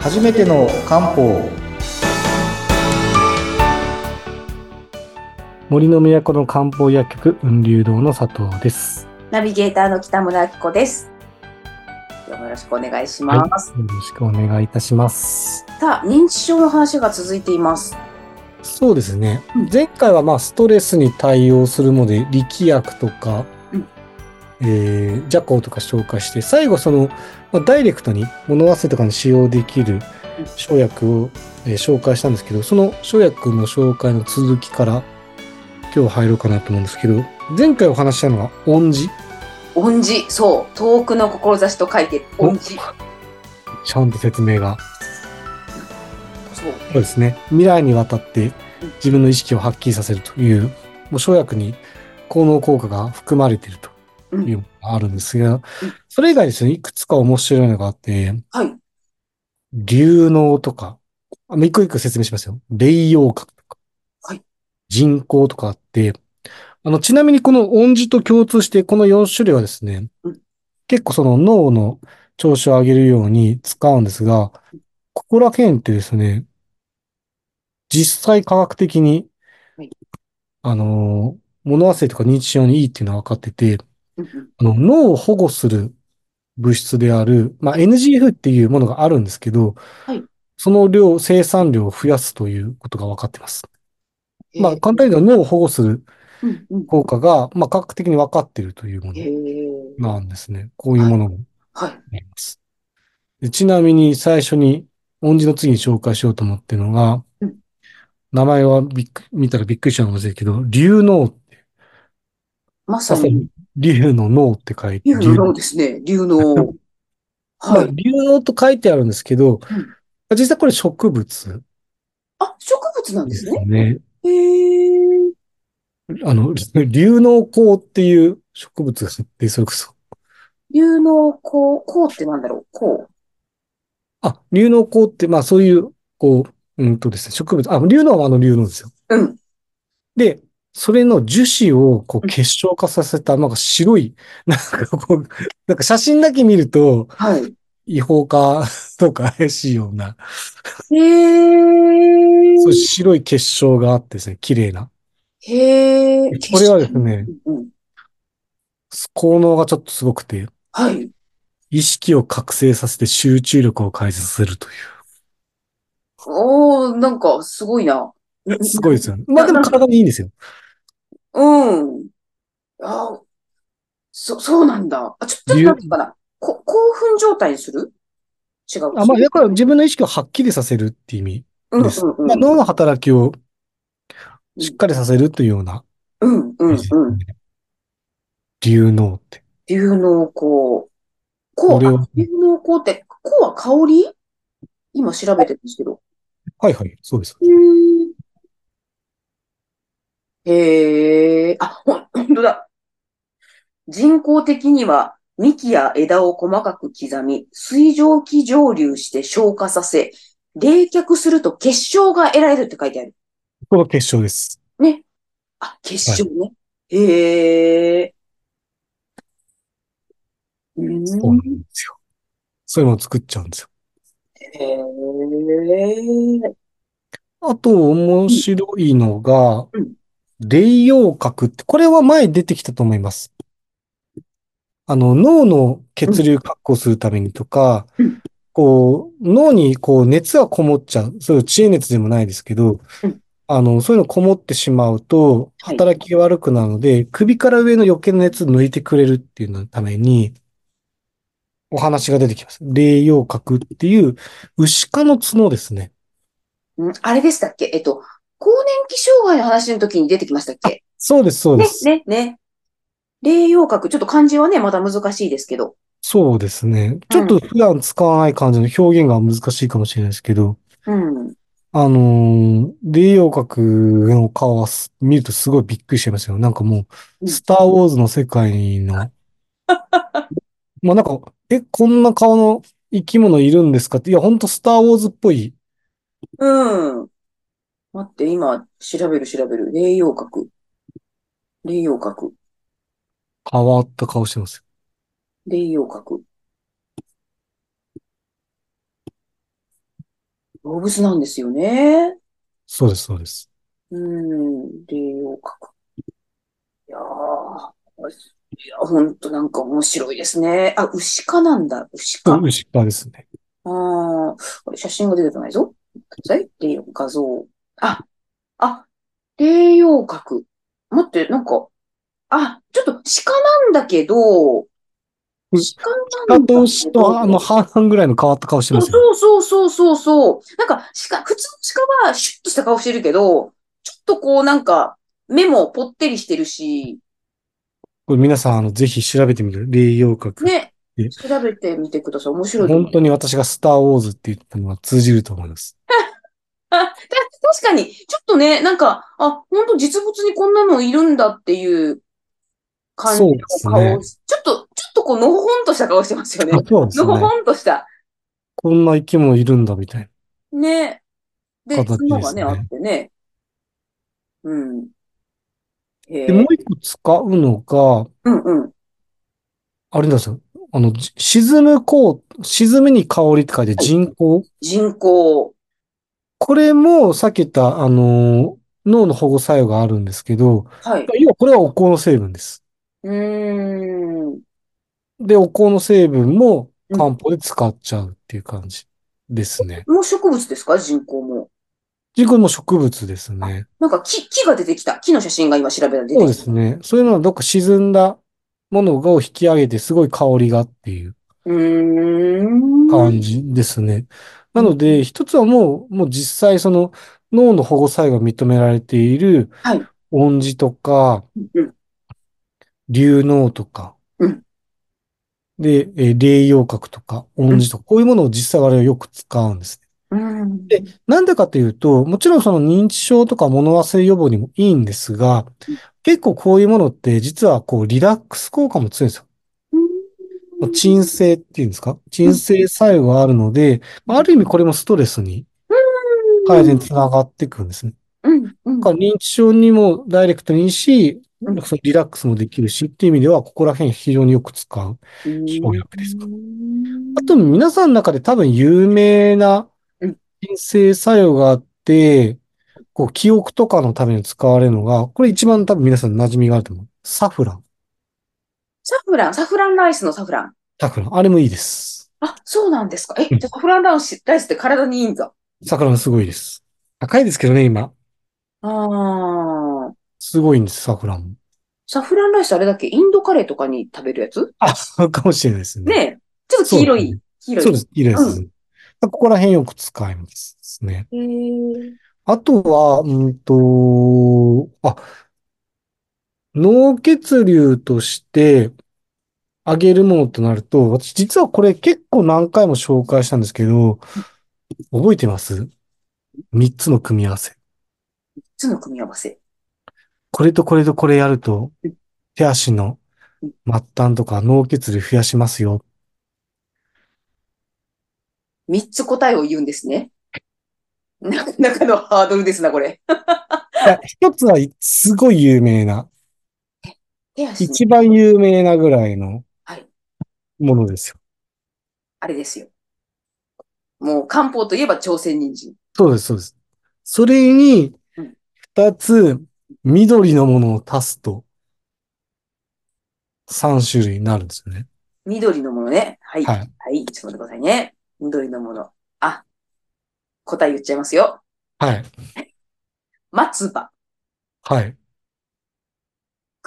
初めての漢方森の都の漢方薬局雲流堂の佐藤です。ナビゲーターの北村明子です。よろしくお願いします。よろしくお願いいたします。さあ、認知症の話が続いています。そうですねうん。前回はまあストレスに対応するので力薬とか、うんえー、ジャコウとか紹介して、最後その、まあ、ダイレクトに物忘れとかに使用できるうん生薬を、えー紹介したんですけど、その生薬の紹介の続きから今日入ろうかなと思うんですけど、前回お話ししたのは恩寺。恩寺、そう、遠くの志と書いて、恩寺。ちゃんと説明がそう。そうですね。未来にわたって自分の意識を発揮させるという、もう生薬に効能効果が含まれているとうんいうのがあるんですが、それ以外ですね、いくつか面白いのがあって、はい。流能とか、あ一個一個説明しますよ。霊陽核とか、はい。人工とかあって、あの、ちなみにこの音字と共通して、この4種類はですね、うん。結構その脳の調子を上げるように使うんですが、ここら辺ってですね、実際科学的に、はい。あの、物忘れとか認知症にいいっていうのは分かってて、うんうんあの、脳を保護する物質である、まあ、NGF っていうものがあるんですけど、はいその量、生産量を増やすということが分かってます。まあ、簡単に言うと脳を保護するうんうん。効果が、まあ、科学的に分かっているというもへのーなんですね。こういうものもはい。あります。でちなみに最初に、音字の次に紹介しようと思ってるのがうん、名前はびっく見たらびっくりしたかもしれないけど、竜脳って、まさに、竜の脳って書いて、竜の脳ですね。竜の。まあ、はい。竜脳と書いてあるんですけど、うん実際これ植物あ、植物なんでですね。すね。へー。あの、竜脳孔っていう植物があって、それこそ。竜の孔、孔ってなんだろう？孔。あ、竜脳孔って、まあそういう、こう、うんとですね、植物、あ、竜脳はあの竜脳ですよ。うん。で、それの樹脂をこううん結晶化させた、なんか白い、なんかこう、なんか写真だけ見ると、はい。違法化とか怪しいような、へー。そう白い結晶があってですね、綺麗な。へー。これはですね、うんうん。効能がちょっとすごくて、はい。意識を覚醒させて集中力を改善させるといおー、なんか、すごいな。う。すごいですよね。まあでも体にいいんですよ。うん。あーそ、そうなんだ。あ、ちょ、ちょっと待ってかな。こ、興奮状態にする？違う？あまあ、だから自分の意識をはっきりさせるって意味うんです。うんうん。まあ、脳の働きをしっかりさせるというようなうんうんうん。ね。竜脳って。竜の孔。孔、これをあ竜の孔って、孔は香り？今調べてるんですけど。はいはい、そうです。へえ、あ、ほん、ほんとだ。人工的には幹や枝を細かく刻み、水蒸気蒸留して消化させ、冷却すると結晶が得られるって書いてある。この結晶です。ね。あ、結晶ね。へえ。う。そうなんですよ。そういうのを作っちゃうんですよ。へえ。あと、面白いのがうん、霊陽核って、これは前出てきたと思います。あの、脳の血流確保するためにとかうん、こう、脳にこう熱がこもっちゃう。そういう知恵熱でもないですけどうん、あの、そういうのこもってしまうと、はい働きが悪くなるので、首から上の余計な熱抜いてくれるっていうのために、お話が出てきます。霊陽核っていう、牛科の角ですね。うんあれでしたっけ？えっと、更年期障害の話の時に出てきましたっけ？そうです、そうでね、す。ね、ね。霊陽核、ちょっと漢字はね、まだ難しいですけど。そうですね。ちょっと普段使わない感じの表現が難しいかもしれないですけど、うん。あのー、霊陽核の顔はす見るとすごいびっくりしちゃいますよ。なんかもう、うんスターウォーズの世界の、まあなんか、え、こんな顔の生き物いるんですかって、いや、ほんとスターウォーズっぽい。うん。待って、今、調べる調べる。霊陽核。霊陽核。変わった顔してます。霊陽核。動物なんですよね。そうです、そうです。うん、霊陽閣。いやー、いや、ほんとなんか面白いですね。あ、牛科なんだ、牛科。牛科ですね。ああ、これ写真が出てこないぞ。待ってください。霊陽画像。あ、あ、霊陽閣。待って、なんか、あ、ちょっと鹿なんだけど、うん鹿なんだけ鹿とあの、半々ぐらいの変わった顔してますよ。そうそうそうそうそう。なんか、鹿、普通の鹿はシュッとした顔してるけど、ちょっとこうなんか、目もぽってりしてるし、これ皆さん、あの、ぜひ調べてみる。霊陽閣。ねえ、調べてみてください。面白い本当に私がスターウォーズって言ったのは通じると思います。確かに、ちょっとね、なんか、あ、本当実物にこんなのいるんだっていう感じのそうですね顔、ちょっと、ちょっとこう、のほほんとした顔してますよね。ね。のほほんとした。こんな生き物いるんだ、みたいね。で、形ですね角がね、あってね。うん。で、もえ。う一個使うのが、うんうん。あれなんですよ。あの、じ沈むこう、沈むに香りって書いて人工。人工。これも、さっき言った、あの、脳の保護作用があるんですけど、はい。要はこれはお香の成分です。うーん。で、お香の成分もうん漢方で使っちゃうっていう感じですね。もう植物ですか？人工も。人工も植物ですね。なんか木、木が出てきた。木の写真が今調べたら出てきた。そうですね。そういうのはどっか沈んだものを引き上げてすごい香りがっていううーん。感じですね。なので、一つはもう、もう実際その脳の保護作用が認められているはい。恩寺とか、うん。龍脳とか、うんで、えー霊陽閣とか、恩寺とか、こういうものを実際我々はよく使うんです。うん。でなんでかというと、もちろんその認知症とか物忘れ予防にもいいんですがうん、結構こういうものって実はこうリラックス効果も強いんですよ。うん鎮静っていうんですか？鎮静作用があるので、まあある意味これもストレスに改善につながっていくんですね。うん。うん。認知症にもダイレクトにいいし、うんリラックスもできるしっていう意味では、ここら辺非常によく使う。生薬ですかあと皆さんの中で多分有名なうん鎮静作用があって、こう記憶とかのために使われるのが、これ一番多分皆さん馴染みがあると思う。サフラン。サフラン、サフランライスのサフラン。サフラン。あれもいいです。あ、そうなんですか。え、うんじゃあサフランライスって体にいいんだ。サフランすごいです。高いですけどね、今。ああ。すごいんです、サフランも。サフランライスあれだっけインドカレーとかに食べるやつ？あ、そうかもしれないですね。ねえ。ちょっと黄色いそうですね。黄色い。そうです。いいです。うここら辺よく使いますね。あとは、うんと、あ、脳血流としてあげるものとなると、私実はこれ結構何回も紹介したんですけど、覚えてます？三つの組み合わせ。つの組み合わせ。これとこれとこれやるとうん、手足のうん末端とか脳血流増やしますよ。三つ答えを言うんですね。なかなかのハードルですな、これ。一つはすごい有名な、一番有名なぐらいのはいものですよ。あれですよ。もう漢方といえば朝鮮人参。そうです、そうです。それにうん、二つ、緑のものを足すと、三種類になるんですよね。緑のものね。はい。は。はいい。ちょっと待ってくださいね。緑のもの。あ、答え言っちゃいますよ。はい。松葉、はい。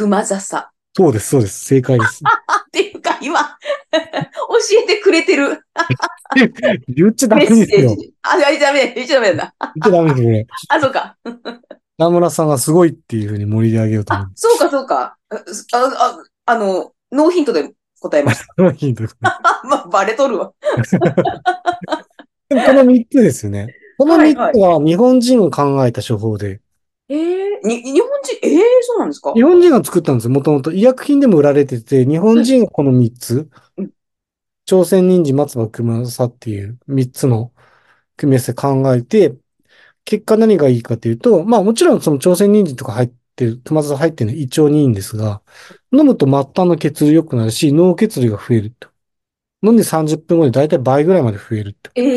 熊笹。そうです、そうです。正解です。あ、っていうか、今、教えてくれてる 言っちゃダメですよ。あ、ダメダメ、言っちゃダメだな。言っちゃダメです、これ。あ、そうか。名村さんがすごいっていうふうに盛り上げようと思あ、そうか、そうか。あ、あ、あの、ノーヒントで答えました。う。ヒントですねまあ、バレとるわ。でもこの三つですね。この三つはいは日本人が考えた処方で、ええに、日本人、ええそうなんですか？日本人が作ったんですよ。もともと医薬品でも売られてて、日本人がこの三つうん、朝鮮人参、松葉、熊笹っていう三つの組み合わせ考えて、結果何がいいかというと、まあもちろんその朝鮮人参とか入ってる、熊笹入ってるのは胃腸にいいんですが、飲むと末端の血流良くなるし、脳血流が増えると。飲んで30分後にだいたい倍ぐらいまで増えるってええ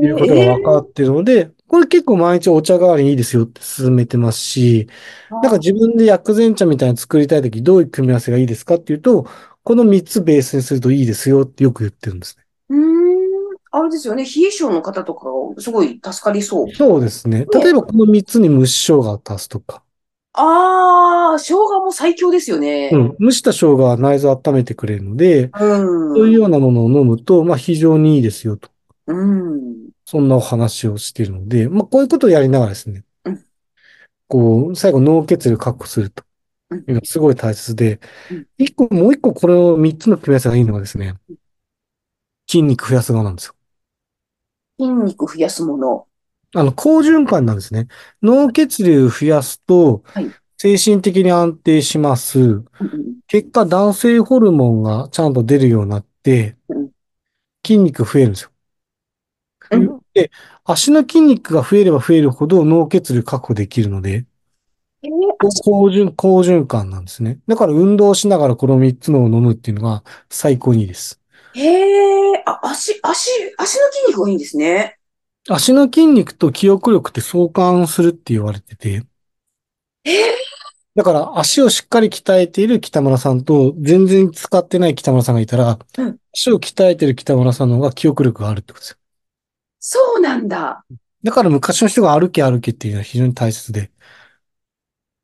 いうことが分かっているので、これ結構毎日お茶代わりにいいですよって勧めてますし、なんか自分で薬膳茶みたいに作りたいときどういう組み合わせがいいですかっていうと、この3つベースにするといいですよってよく言ってるんですね。うーん。あれですよね。冷え性の方とかがすごい助かりそう。そうですね。例えばこの3つに蒸し生姜を足すとか、ああ、生姜も最強ですよね。うん、蒸した生姜は内臓を温めてくれるので、うん。そういうようなものを飲むと、まあ非常にいいですよと。うん。そんなお話をしているので、まあこういうことをやりながらですねうん、こう、最後脳血流を確保するとうんいうのがすごい大切でうん、一個、もう一個これを三つの組み合わせがいいのがですね、筋肉増やす側なんですよ。筋肉増やすもの。あの、好循環なんですね。脳血流増やすとはい、精神的に安定します。うん結果、男性ホルモンがちゃんと出るようになってうん、筋肉増えるんですよ。うんで、足の筋肉が増えれば増えるほど脳血流確保できるので、えー好循、好循環なんですね。だから運動しながらこの3つのを飲むっていうのが最高にいいです。へえ、あ、足、足、足の筋肉がいいんですね。足の筋肉と記憶力って相関するって言われてて、ええだから足をしっかり鍛えている北村さんと全然使ってない北村さんがいたら、うん足を鍛えている北村さんの方が記憶力があるってことですよ。そうなんだ。だから昔の人が歩け歩けっていうのは非常に大切で。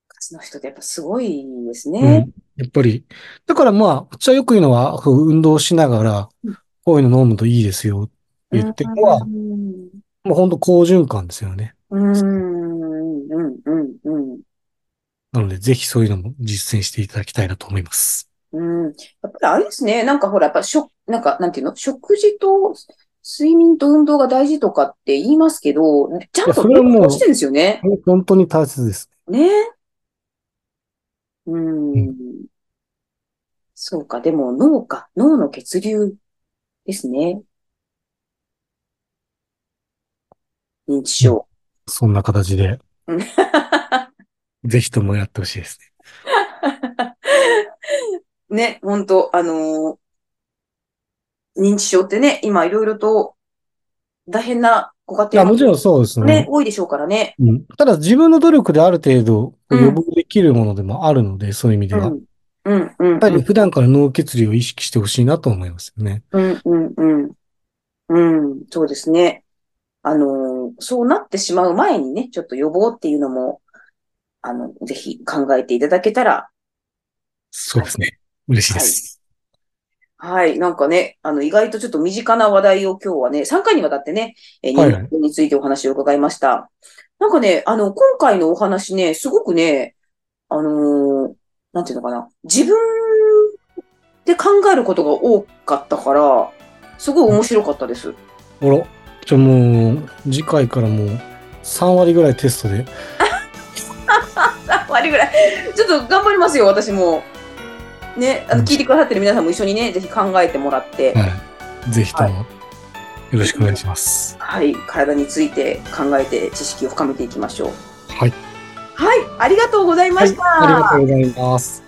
昔の人ってやっぱすごいですうんね。。やっぱり。だからまあ、私はよく言うのは、運動しながらうん、こういうの飲むといいですよって言ってるのは、うんもう本当好循環ですよね。うん、うん、うん、うん。なので、ぜひそういうのも実践していただきたいなと思います。うん。やっぱりあれですね。なんかほら、やっぱ食、なんか、なんていうの？食事と睡眠と運動が大事とかって言いますけど、ちゃんとそれはもしてるんですよね。本当に大切です。ね。うんう。そうか。でも脳か。脳の血流ですね。認知症。そんな形で、う んぜひともやってほしいですね。ね、本当あのー認知症ってね、今いろいろと大変なご家いや、庭もちろんそうですねね。、多いでしょうからね。うんただ自分の努力である程度うん予防できるものでもあるので、そういう意味では。うん。うん、うん、やっぱり普段から脳血流を意識してほしいなと思いますよね。うん、うん、うん。うん、そうですね。あのーそうなってしまう前にね、ちょっと予防っていうのも、あの、ぜひ考えていただけたら、そうですね。嬉しいです。はい、なんかね、あの、意外とちょっと身近な話題を今日はね、3回にわたってね、えーはいはい認知症についてお話を伺いました。なんかね、あの、今回のお話ね、すごくね、あのーなんていうのかな、自分で考えることが多かったから、すごい面白かったです。あら、じゃあもう、次回からもう、3割ぐらいテストで。3割ぐらい。ちょっと頑張りますよ、私も。ね、あの、聞いてくださってる皆さんも一緒にね、ぜひ考えてもらって、はい。ぜひとも、よろしくお願いします。はい、体について考えて知識を深めていきましょう。はい。はい、ありがとうございまはいし。た。ありがとうございます。